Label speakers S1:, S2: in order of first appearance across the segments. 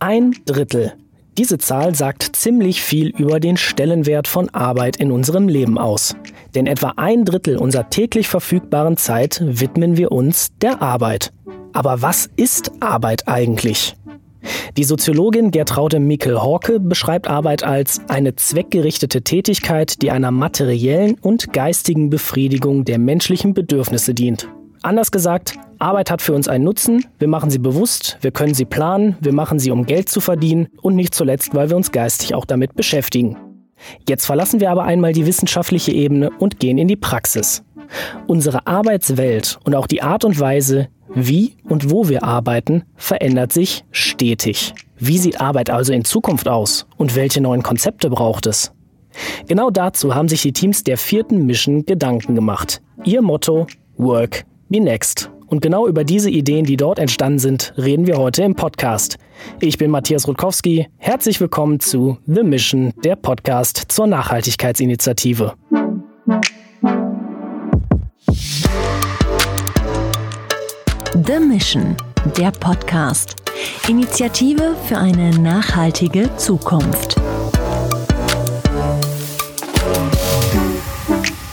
S1: Ein Drittel. Diese Zahl sagt ziemlich viel über den Stellenwert von Arbeit in unserem Leben aus. Denn etwa ein Drittel unserer täglich verfügbaren Zeit widmen wir uns der Arbeit. Aber was ist Arbeit eigentlich? Die Soziologin Gertraude Mikkel-Horke beschreibt Arbeit als eine zweckgerichtete Tätigkeit, die einer materiellen und geistigen Befriedigung der menschlichen Bedürfnisse dient. Anders gesagt, Arbeit hat für uns einen Nutzen, wir machen sie bewusst, wir können sie planen, wir machen sie, um Geld zu verdienen und nicht zuletzt, weil wir uns geistig auch damit beschäftigen. Jetzt verlassen wir aber einmal die wissenschaftliche Ebene und gehen in die Praxis. Unsere Arbeitswelt und auch die Art und Weise, wie und wo wir arbeiten, verändert sich stetig. Wie sieht Arbeit also in Zukunft aus und welche neuen Konzepte braucht es? Genau dazu haben sich die Teams der vierten Mission Gedanken gemacht. Ihr Motto Work Be Next. Und genau über diese Ideen, die dort entstanden sind, reden wir heute im Podcast. Ich bin Matthias Rutkowski. Herzlich willkommen zu The Mission, der Podcast zur Nachhaltigkeitsinitiative.
S2: The Mission, der Podcast. Initiative für eine nachhaltige Zukunft.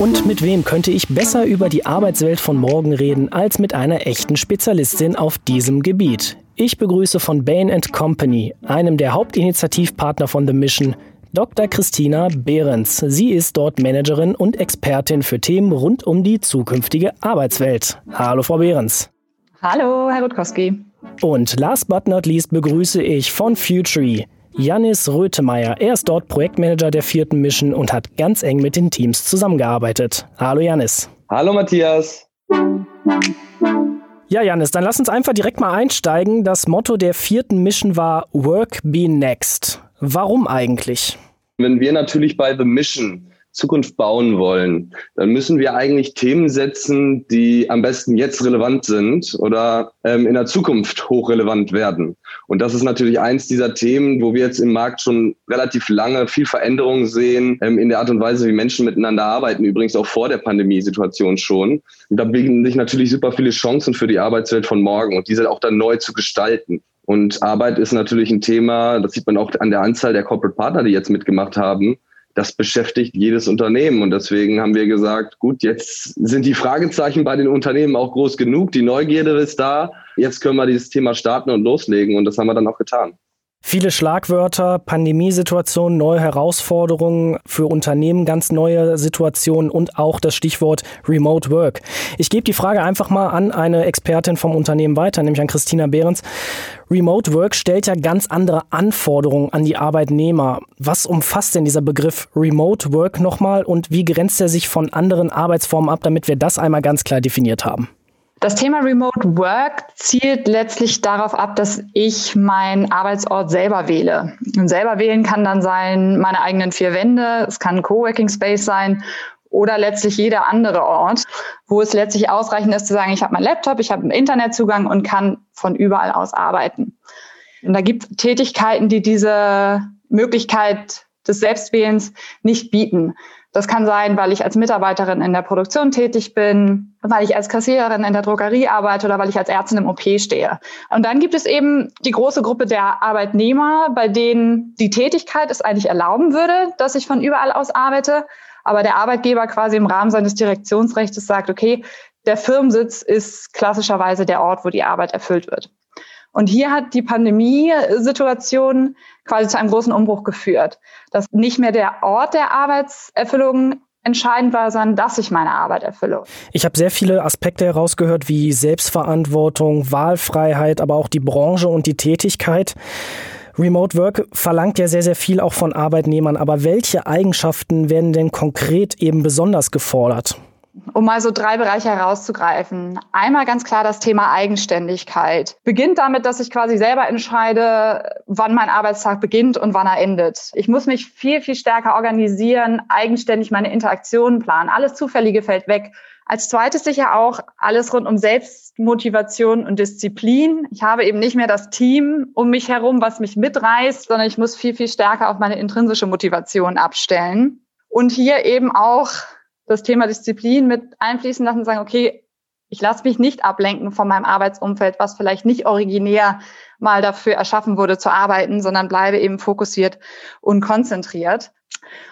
S1: Und mit wem könnte ich besser über die Arbeitswelt von morgen reden als mit einer echten Spezialistin auf diesem Gebiet? Ich begrüße von Bain Company, einem der Hauptinitiativpartner von The Mission, Dr. Christina Behrens. Sie ist dort Managerin und Expertin für Themen rund um die zukünftige Arbeitswelt. Hallo, Frau Behrens.
S3: Hallo, Herr Rutkowski.
S1: Und last but not least begrüße ich von Futury Janis Rötemeyer. Er ist dort Projektmanager der vierten Mission und hat ganz eng mit den Teams zusammengearbeitet. Hallo Janis.
S4: Hallo Matthias.
S1: Ja, Janis, dann lass uns einfach direkt mal einsteigen. Das Motto der vierten Mission war Work Be Next. Warum eigentlich?
S4: Wenn wir natürlich bei The Mission Zukunft bauen wollen, dann müssen wir eigentlich Themen setzen, die am besten jetzt relevant sind oder ähm, in der Zukunft hochrelevant werden. Und das ist natürlich eins dieser Themen, wo wir jetzt im Markt schon relativ lange viel Veränderung sehen ähm, in der Art und Weise, wie Menschen miteinander arbeiten, übrigens auch vor der Pandemiesituation schon. Und da bieten sich natürlich super viele Chancen für die Arbeitswelt von morgen und diese auch dann neu zu gestalten. Und Arbeit ist natürlich ein Thema, das sieht man auch an der Anzahl der Corporate Partner, die jetzt mitgemacht haben, das beschäftigt jedes Unternehmen. Und deswegen haben wir gesagt, gut, jetzt sind die Fragezeichen bei den Unternehmen auch groß genug. Die Neugierde ist da. Jetzt können wir dieses Thema starten und loslegen. Und das haben wir dann auch getan.
S1: Viele Schlagwörter, Pandemiesituation, neue Herausforderungen für Unternehmen, ganz neue Situationen und auch das Stichwort Remote Work. Ich gebe die Frage einfach mal an eine Expertin vom Unternehmen weiter, nämlich an Christina Behrens. Remote Work stellt ja ganz andere Anforderungen an die Arbeitnehmer. Was umfasst denn dieser Begriff Remote Work nochmal und wie grenzt er sich von anderen Arbeitsformen ab, damit wir das einmal ganz klar definiert haben?
S3: Das Thema Remote Work zielt letztlich darauf ab, dass ich meinen Arbeitsort selber wähle. Und selber wählen kann dann sein meine eigenen vier Wände, es kann ein Coworking Space sein oder letztlich jeder andere Ort, wo es letztlich ausreichend ist zu sagen, ich habe meinen Laptop, ich habe einen Internetzugang und kann von überall aus arbeiten. Und da gibt es Tätigkeiten, die diese Möglichkeit des Selbstwählens nicht bieten. Das kann sein, weil ich als Mitarbeiterin in der Produktion tätig bin, weil ich als Kassiererin in der Drogerie arbeite oder weil ich als Ärztin im OP stehe. Und dann gibt es eben die große Gruppe der Arbeitnehmer, bei denen die Tätigkeit es eigentlich erlauben würde, dass ich von überall aus arbeite, aber der Arbeitgeber quasi im Rahmen seines Direktionsrechts sagt, okay, der Firmensitz ist klassischerweise der Ort, wo die Arbeit erfüllt wird. Und hier hat die Pandemiesituation quasi zu einem großen Umbruch geführt, dass nicht mehr der Ort der Arbeitserfüllung entscheidend war, sondern dass ich meine Arbeit erfülle.
S1: Ich habe sehr viele Aspekte herausgehört, wie Selbstverantwortung, Wahlfreiheit, aber auch die Branche und die Tätigkeit. Remote Work verlangt ja sehr, sehr viel auch von Arbeitnehmern, aber welche Eigenschaften werden denn konkret eben besonders gefordert?
S3: Um mal so drei Bereiche herauszugreifen. Einmal ganz klar das Thema Eigenständigkeit. Beginnt damit, dass ich quasi selber entscheide, wann mein Arbeitstag beginnt und wann er endet. Ich muss mich viel, viel stärker organisieren, eigenständig meine Interaktionen planen. Alles Zufällige fällt weg. Als zweites sicher auch alles rund um Selbstmotivation und Disziplin. Ich habe eben nicht mehr das Team um mich herum, was mich mitreißt, sondern ich muss viel, viel stärker auf meine intrinsische Motivation abstellen. Und hier eben auch das Thema Disziplin mit einfließen lassen und sagen, okay, Ich lasse mich nicht ablenken von meinem Arbeitsumfeld, was vielleicht nicht originär mal dafür erschaffen wurde zu arbeiten, sondern bleibe eben fokussiert und konzentriert.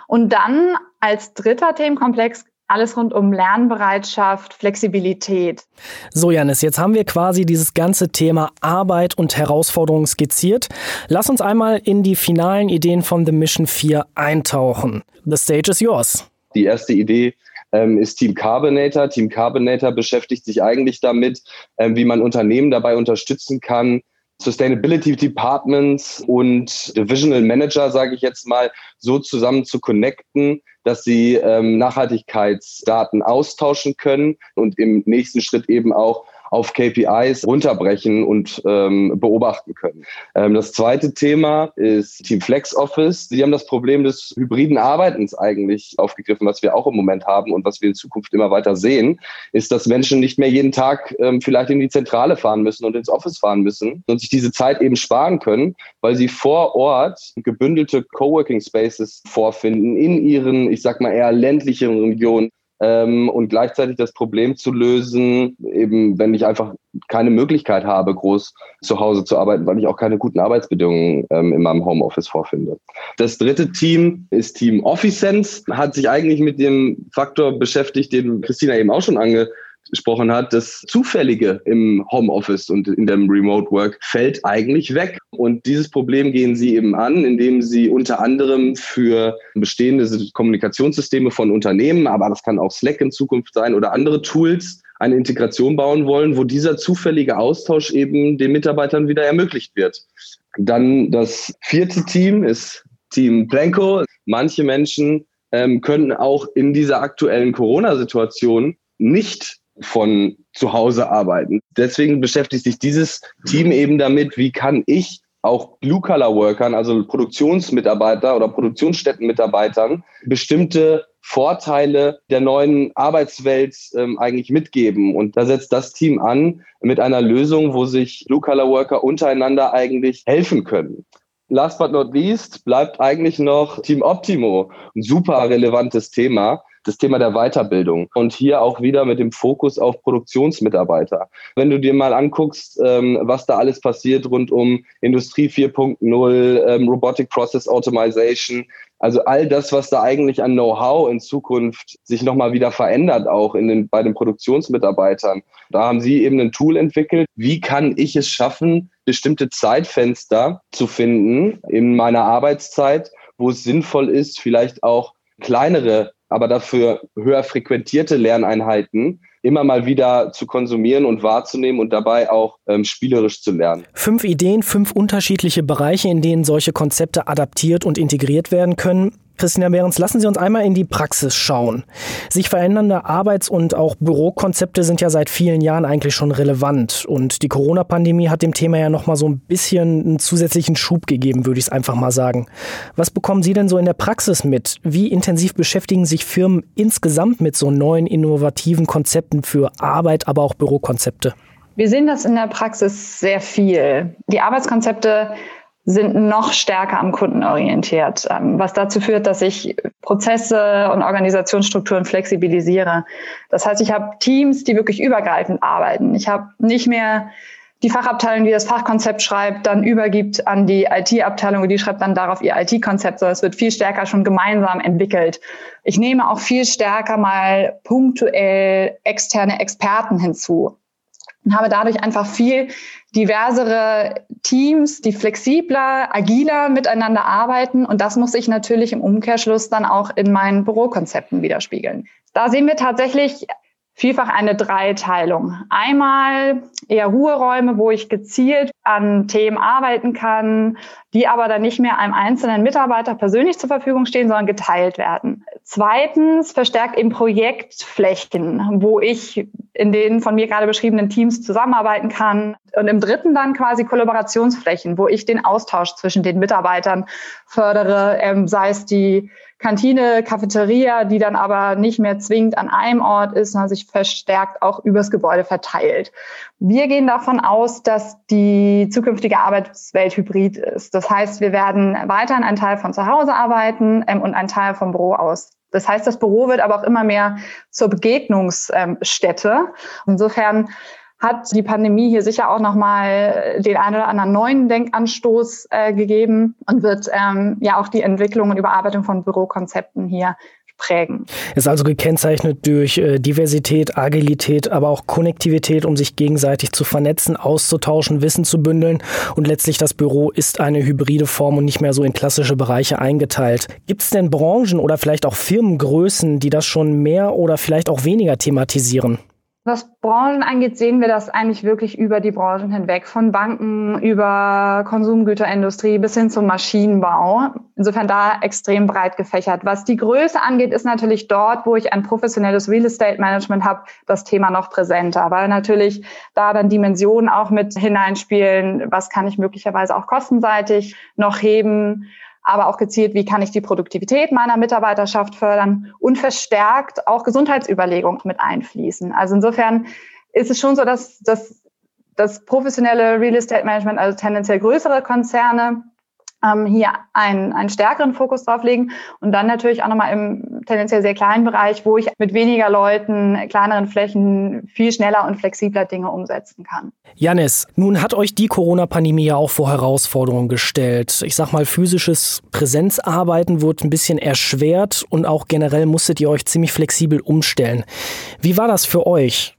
S3: Und dann als dritter Themenkomplex alles rund um Lernbereitschaft, Flexibilität.
S1: So, Janis, jetzt haben wir quasi dieses ganze Thema Arbeit und Herausforderungen skizziert. Lass uns einmal in die finalen Ideen von The Mission 4 eintauchen. The stage is yours.
S4: Die erste Idee ähm, ist Team Carbonator. Team Carbonator beschäftigt sich eigentlich damit, ähm, wie man Unternehmen dabei unterstützen kann, Sustainability Departments und Divisional Manager, sage ich jetzt mal, so zusammen zu connecten, dass sie ähm, Nachhaltigkeitsdaten austauschen können und im nächsten Schritt eben auch auf KPIs runterbrechen und ähm, beobachten können. Ähm, das zweite Thema ist Team Flex Office. Sie haben das Problem des hybriden Arbeitens eigentlich aufgegriffen, was wir auch im Moment haben und was wir in Zukunft immer weiter sehen, ist, dass Menschen nicht mehr jeden Tag ähm, vielleicht in die Zentrale fahren müssen und ins Office fahren müssen und sich diese Zeit eben sparen können, weil sie vor Ort gebündelte Coworking Spaces vorfinden in ihren, ich sag mal eher ländlichen Regionen ähm, und gleichzeitig das Problem zu lösen, eben wenn ich einfach keine Möglichkeit habe, groß zu Hause zu arbeiten, weil ich auch keine guten Arbeitsbedingungen ähm, in meinem Homeoffice vorfinde. Das dritte Team ist Team Office Sense, hat sich eigentlich mit dem Faktor beschäftigt, den Christina eben auch schon ange gesprochen hat, das Zufällige im Homeoffice und in dem Remote Work fällt eigentlich weg. Und dieses Problem gehen Sie eben an, indem Sie unter anderem für bestehende Kommunikationssysteme von Unternehmen, aber das kann auch Slack in Zukunft sein oder andere Tools, eine Integration bauen wollen, wo dieser zufällige Austausch eben den Mitarbeitern wieder ermöglicht wird. Dann das vierte Team ist Team Blanco. Manche Menschen ähm, könnten auch in dieser aktuellen Corona-Situation nicht von zu Hause arbeiten. Deswegen beschäftigt sich dieses Team eben damit, wie kann ich auch Blue-Color-Workern, also Produktionsmitarbeiter oder Produktionsstättenmitarbeitern, bestimmte Vorteile der neuen Arbeitswelt ähm, eigentlich mitgeben. Und da setzt das Team an mit einer Lösung, wo sich Blue-Color-Worker untereinander eigentlich helfen können. Last but not least bleibt eigentlich noch Team Optimo, ein super relevantes Thema das Thema der Weiterbildung und hier auch wieder mit dem Fokus auf Produktionsmitarbeiter. Wenn du dir mal anguckst, ähm, was da alles passiert rund um Industrie 4.0, ähm, Robotic Process Automation, also all das, was da eigentlich an Know-how in Zukunft sich nochmal wieder verändert, auch in den, bei den Produktionsmitarbeitern. Da haben Sie eben ein Tool entwickelt. Wie kann ich es schaffen, bestimmte Zeitfenster zu finden in meiner Arbeitszeit, wo es sinnvoll ist, vielleicht auch kleinere aber dafür höher frequentierte Lerneinheiten immer mal wieder zu konsumieren und wahrzunehmen und dabei auch ähm, spielerisch zu lernen.
S1: Fünf Ideen, fünf unterschiedliche Bereiche, in denen solche Konzepte adaptiert und integriert werden können. Christina Behrens, lassen Sie uns einmal in die Praxis schauen. Sich verändernde Arbeits- und auch Bürokonzepte sind ja seit vielen Jahren eigentlich schon relevant. Und die Corona-Pandemie hat dem Thema ja nochmal so ein bisschen einen zusätzlichen Schub gegeben, würde ich es einfach mal sagen. Was bekommen Sie denn so in der Praxis mit? Wie intensiv beschäftigen sich Firmen insgesamt mit so neuen innovativen Konzepten für Arbeit, aber auch Bürokonzepte?
S3: Wir sehen das in der Praxis sehr viel. Die Arbeitskonzepte sind noch stärker am Kunden orientiert, ähm, was dazu führt, dass ich Prozesse und Organisationsstrukturen flexibilisiere. Das heißt, ich habe Teams, die wirklich übergreifend arbeiten. Ich habe nicht mehr die Fachabteilung, die das Fachkonzept schreibt, dann übergibt an die IT-Abteilung und die schreibt dann darauf ihr IT-Konzept, sondern es wird viel stärker schon gemeinsam entwickelt. Ich nehme auch viel stärker mal punktuell externe Experten hinzu und habe dadurch einfach viel diversere Teams, die flexibler, agiler miteinander arbeiten. Und das muss sich natürlich im Umkehrschluss dann auch in meinen Bürokonzepten widerspiegeln. Da sehen wir tatsächlich vielfach eine Dreiteilung. Einmal eher Ruheräume, wo ich gezielt an Themen arbeiten kann, die aber dann nicht mehr einem einzelnen Mitarbeiter persönlich zur Verfügung stehen, sondern geteilt werden. Zweitens verstärkt eben Projektflächen, wo ich in den von mir gerade beschriebenen Teams zusammenarbeiten kann. Und im dritten dann quasi Kollaborationsflächen, wo ich den Austausch zwischen den Mitarbeitern fördere, ähm, sei es die Kantine, Cafeteria, die dann aber nicht mehr zwingend an einem Ort ist, sondern sich verstärkt auch übers Gebäude verteilt. Wir gehen davon aus, dass die zukünftige Arbeitswelt hybrid ist. Das heißt, wir werden weiterhin einen Teil von zu Hause arbeiten ähm, und einen Teil vom Büro aus Das heißt, das Büro wird aber auch immer mehr zur Begegnungsstätte. Insofern hat die Pandemie hier sicher auch nochmal den einen oder anderen neuen Denkanstoß äh, gegeben und wird ähm, ja auch die Entwicklung und Überarbeitung von Bürokonzepten hier prägen.
S1: Ist also gekennzeichnet durch äh, Diversität, Agilität, aber auch Konnektivität, um sich gegenseitig zu vernetzen, auszutauschen, Wissen zu bündeln. Und letztlich das Büro ist eine hybride Form und nicht mehr so in klassische Bereiche eingeteilt. Gibt es denn Branchen oder vielleicht auch Firmengrößen, die das schon mehr oder vielleicht auch weniger thematisieren?
S3: Was Branchen angeht, sehen wir das eigentlich wirklich über die Branchen hinweg, von Banken über Konsumgüterindustrie bis hin zum Maschinenbau. Insofern da extrem breit gefächert. Was die Größe angeht, ist natürlich dort, wo ich ein professionelles Real Estate Management habe, das Thema noch präsenter, weil natürlich da dann Dimensionen auch mit hineinspielen. Was kann ich möglicherweise auch kostenseitig noch heben? Aber auch gezielt, wie kann ich die Produktivität meiner Mitarbeiterschaft fördern und verstärkt auch Gesundheitsüberlegungen mit einfließen. Also insofern ist es schon so, dass, dass das professionelle Real Estate Management, also tendenziell größere Konzerne, ähm, hier einen, einen stärkeren Fokus drauf legen und dann natürlich auch nochmal im tendenziell sehr kleinen Bereich, wo ich mit weniger Leuten, kleineren Flächen viel schneller und flexibler Dinge umsetzen kann.
S1: Janis, nun hat euch die Corona-Pandemie ja auch vor Herausforderungen gestellt. Ich sag mal, physisches Präsenzarbeiten wurde ein bisschen erschwert und auch generell musstet ihr euch ziemlich flexibel umstellen. Wie war das für euch?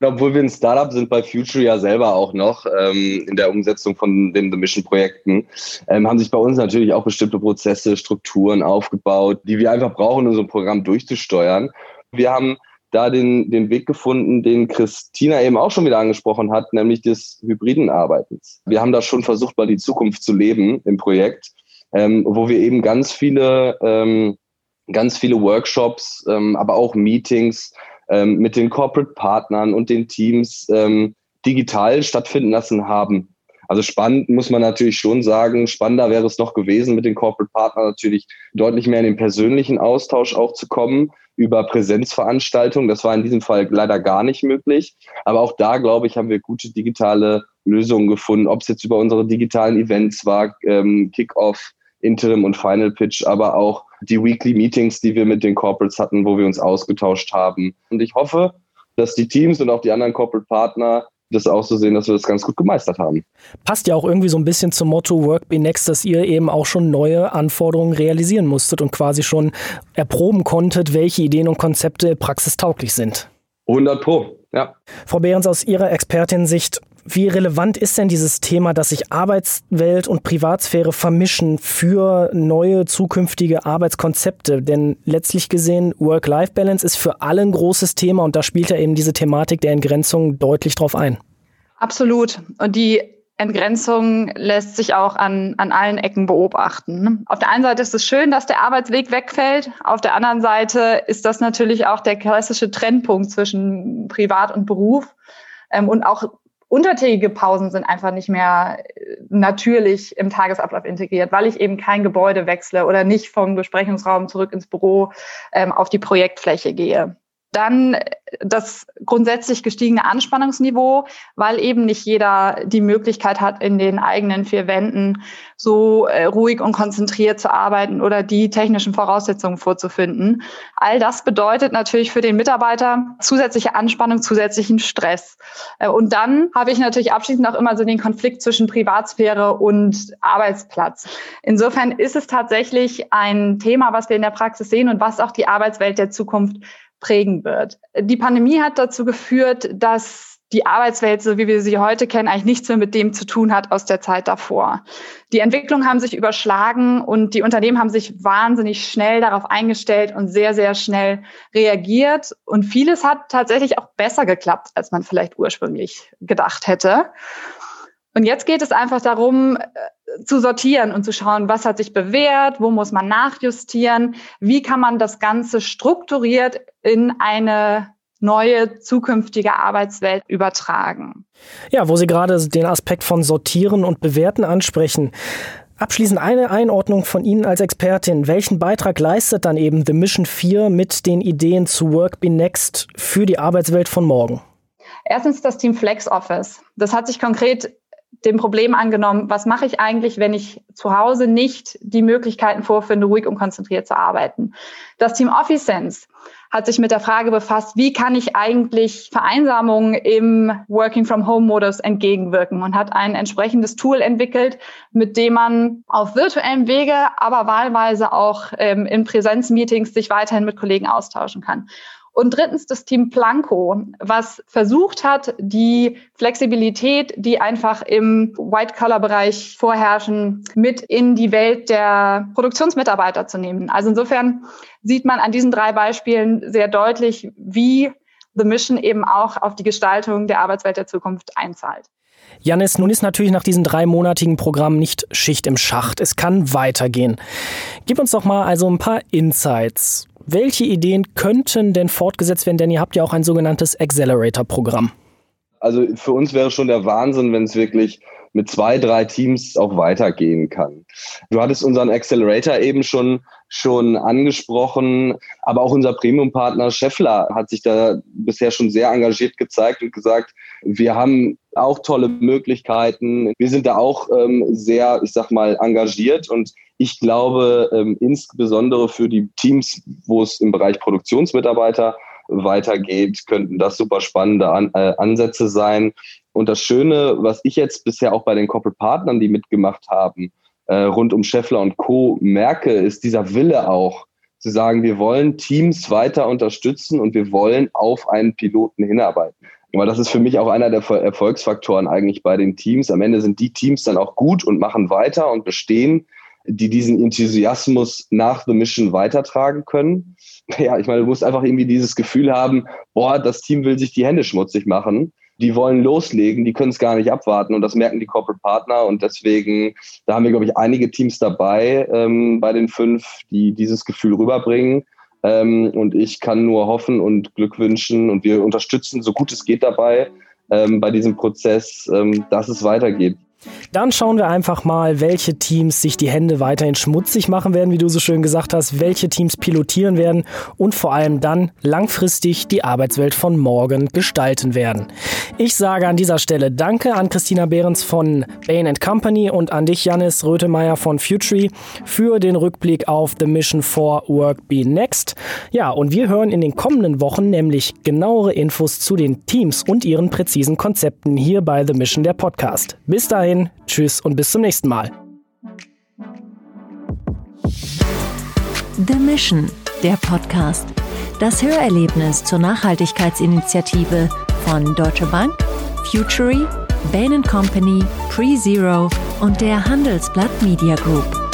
S4: Obwohl wir ein Startup sind bei Future ja selber auch noch ähm, in der Umsetzung von den The Mission Projekten, ähm, haben sich bei uns natürlich auch bestimmte Prozesse, Strukturen aufgebaut, die wir einfach brauchen, um so ein Programm durchzusteuern. Wir haben da den, den Weg gefunden, den Christina eben auch schon wieder angesprochen hat, nämlich des hybriden Arbeitens. Wir haben da schon versucht, mal die Zukunft zu leben im Projekt, ähm, wo wir eben ganz viele, ähm, ganz viele Workshops, ähm, aber auch Meetings ähm, mit den Corporate Partnern und den Teams ähm, digital stattfinden lassen haben. Also spannend muss man natürlich schon sagen, spannender wäre es noch gewesen, mit den Corporate Partnern natürlich deutlich mehr in den persönlichen Austausch auch zu kommen über Präsenzveranstaltungen. Das war in diesem Fall leider gar nicht möglich. Aber auch da, glaube ich, haben wir gute digitale Lösungen gefunden, ob es jetzt über unsere digitalen Events war, ähm, Kickoff, Interim und Final Pitch, aber auch die Weekly Meetings, die wir mit den Corporates hatten, wo wir uns ausgetauscht haben. Und ich hoffe, dass die Teams und auch die anderen Corporate Partner das auch so sehen, dass wir das ganz gut gemeistert haben.
S1: Passt ja auch irgendwie so ein bisschen zum Motto Work Be Next, dass ihr eben auch schon neue Anforderungen realisieren musstet und quasi schon erproben konntet, welche Ideen und Konzepte praxistauglich sind.
S4: 100 Pro, ja.
S1: Frau Behrens, aus Ihrer Expertin-Sicht, wie relevant ist denn dieses Thema, dass sich Arbeitswelt und Privatsphäre vermischen für neue zukünftige Arbeitskonzepte? Denn letztlich gesehen, Work-Life-Balance ist für alle ein großes Thema und da spielt ja eben diese Thematik der Entgrenzung deutlich drauf ein.
S3: Absolut. Und die Entgrenzung lässt sich auch an, an allen Ecken beobachten. Auf der einen Seite ist es schön, dass der Arbeitsweg wegfällt. Auf der anderen Seite ist das natürlich auch der klassische Trennpunkt zwischen Privat und Beruf. Ähm, und auch untertägige Pausen sind einfach nicht mehr äh, natürlich im Tagesablauf integriert, weil ich eben kein Gebäude wechsle oder nicht vom Besprechungsraum zurück ins Büro ähm, auf die Projektfläche gehe. Dann das grundsätzlich gestiegene Anspannungsniveau, weil eben nicht jeder die Möglichkeit hat, in den eigenen vier Wänden so äh, ruhig und konzentriert zu arbeiten oder die technischen Voraussetzungen vorzufinden. All das bedeutet natürlich für den Mitarbeiter zusätzliche Anspannung, zusätzlichen Stress. Äh, und dann habe ich natürlich abschließend auch immer so den Konflikt zwischen Privatsphäre und Arbeitsplatz. Insofern ist es tatsächlich ein Thema, was wir in der Praxis sehen und was auch die Arbeitswelt der Zukunft prägen wird. Die Pandemie hat dazu geführt, dass die Arbeitswelt, so wie wir sie heute kennen, eigentlich nichts mehr mit dem zu tun hat aus der Zeit davor. Die Entwicklungen haben sich überschlagen und die Unternehmen haben sich wahnsinnig schnell darauf eingestellt und sehr, sehr schnell reagiert. Und vieles hat tatsächlich auch besser geklappt, als man vielleicht ursprünglich gedacht hätte. Und jetzt geht es einfach darum, zu sortieren und zu schauen, was hat sich bewährt, wo muss man nachjustieren, wie kann man das Ganze strukturiert in eine neue zukünftige Arbeitswelt übertragen.
S1: Ja, wo Sie gerade den Aspekt von Sortieren und Bewerten ansprechen. Abschließend eine Einordnung von Ihnen als Expertin. Welchen Beitrag leistet dann eben The Mission 4 mit den Ideen zu Work Be Next für die Arbeitswelt von morgen?
S3: Erstens das Team Flex Office. Das hat sich konkret dem Problem angenommen, was mache ich eigentlich, wenn ich zu Hause nicht die Möglichkeiten vorfinde, ruhig und konzentriert zu arbeiten. Das Team Office Sense hat sich mit der Frage befasst, wie kann ich eigentlich Vereinsamungen im Working from Home Modus entgegenwirken und hat ein entsprechendes Tool entwickelt, mit dem man auf virtuellem Wege, aber wahlweise auch ähm, in Präsenzmeetings sich weiterhin mit Kollegen austauschen kann. Und drittens das Team Planco, was versucht hat, die Flexibilität, die einfach im White-Collar-Bereich vorherrschen, mit in die Welt der Produktionsmitarbeiter zu nehmen. Also insofern sieht man an diesen drei Beispielen sehr deutlich, wie The Mission eben auch auf die Gestaltung der Arbeitswelt der Zukunft einzahlt.
S1: Janis, nun ist natürlich nach diesem dreimonatigen Programm nicht Schicht im Schacht. Es kann weitergehen. Gib uns doch mal also ein paar Insights. Welche Ideen könnten denn fortgesetzt werden? Denn ihr habt ja auch ein sogenanntes Accelerator-Programm.
S4: Also für uns wäre schon der Wahnsinn, wenn es wirklich mit zwei, drei Teams auch weitergehen kann. Du hattest unseren Accelerator eben schon, schon angesprochen, aber auch unser Premium-Partner Scheffler hat sich da bisher schon sehr engagiert gezeigt und gesagt, wir haben auch tolle Möglichkeiten. Wir sind da auch ähm, sehr, ich sag mal, engagiert und ich glaube, ähm, insbesondere für die Teams, wo es im Bereich Produktionsmitarbeiter weitergeht, könnten das super spannende An äh, Ansätze sein. Und das Schöne, was ich jetzt bisher auch bei den Corporate Partnern, die mitgemacht haben, äh, rund um Scheffler und Co. merke, ist dieser Wille auch, zu sagen, wir wollen Teams weiter unterstützen und wir wollen auf einen Piloten hinarbeiten. Aber das ist für mich auch einer der Erfolgsfaktoren eigentlich bei den Teams. Am Ende sind die Teams dann auch gut und machen weiter und bestehen, die diesen Enthusiasmus nach The Mission weitertragen können. Ja, ich meine, du musst einfach irgendwie dieses Gefühl haben, boah, das Team will sich die Hände schmutzig machen. Die wollen loslegen, die können es gar nicht abwarten und das merken die Corporate Partner und deswegen, da haben wir, glaube ich, einige Teams dabei ähm, bei den fünf, die dieses Gefühl rüberbringen. Ähm, und ich kann nur hoffen und Glück wünschen und wir unterstützen, so gut es geht dabei, ähm, bei diesem Prozess, ähm, dass es weitergeht.
S1: Dann schauen wir einfach mal, welche Teams sich die Hände weiterhin schmutzig machen werden, wie du so schön gesagt hast, welche Teams pilotieren werden und vor allem dann langfristig die Arbeitswelt von morgen gestalten werden. Ich sage an dieser Stelle Danke an Christina Behrens von Bain Company und an dich, Janis Rötemeyer von Futury, für den Rückblick auf The Mission for Work Be Next. Ja, und wir hören in den kommenden Wochen nämlich genauere Infos zu den Teams und ihren präzisen Konzepten hier bei The Mission der Podcast. Bis dahin dahin, tschüss und bis zum nächsten Mal.
S2: The Mission, der Podcast. Das Hörerlebnis zur Nachhaltigkeitsinitiative von Deutsche Bank, Futury, Bain Company, PreZero und der Handelsblatt Media Group.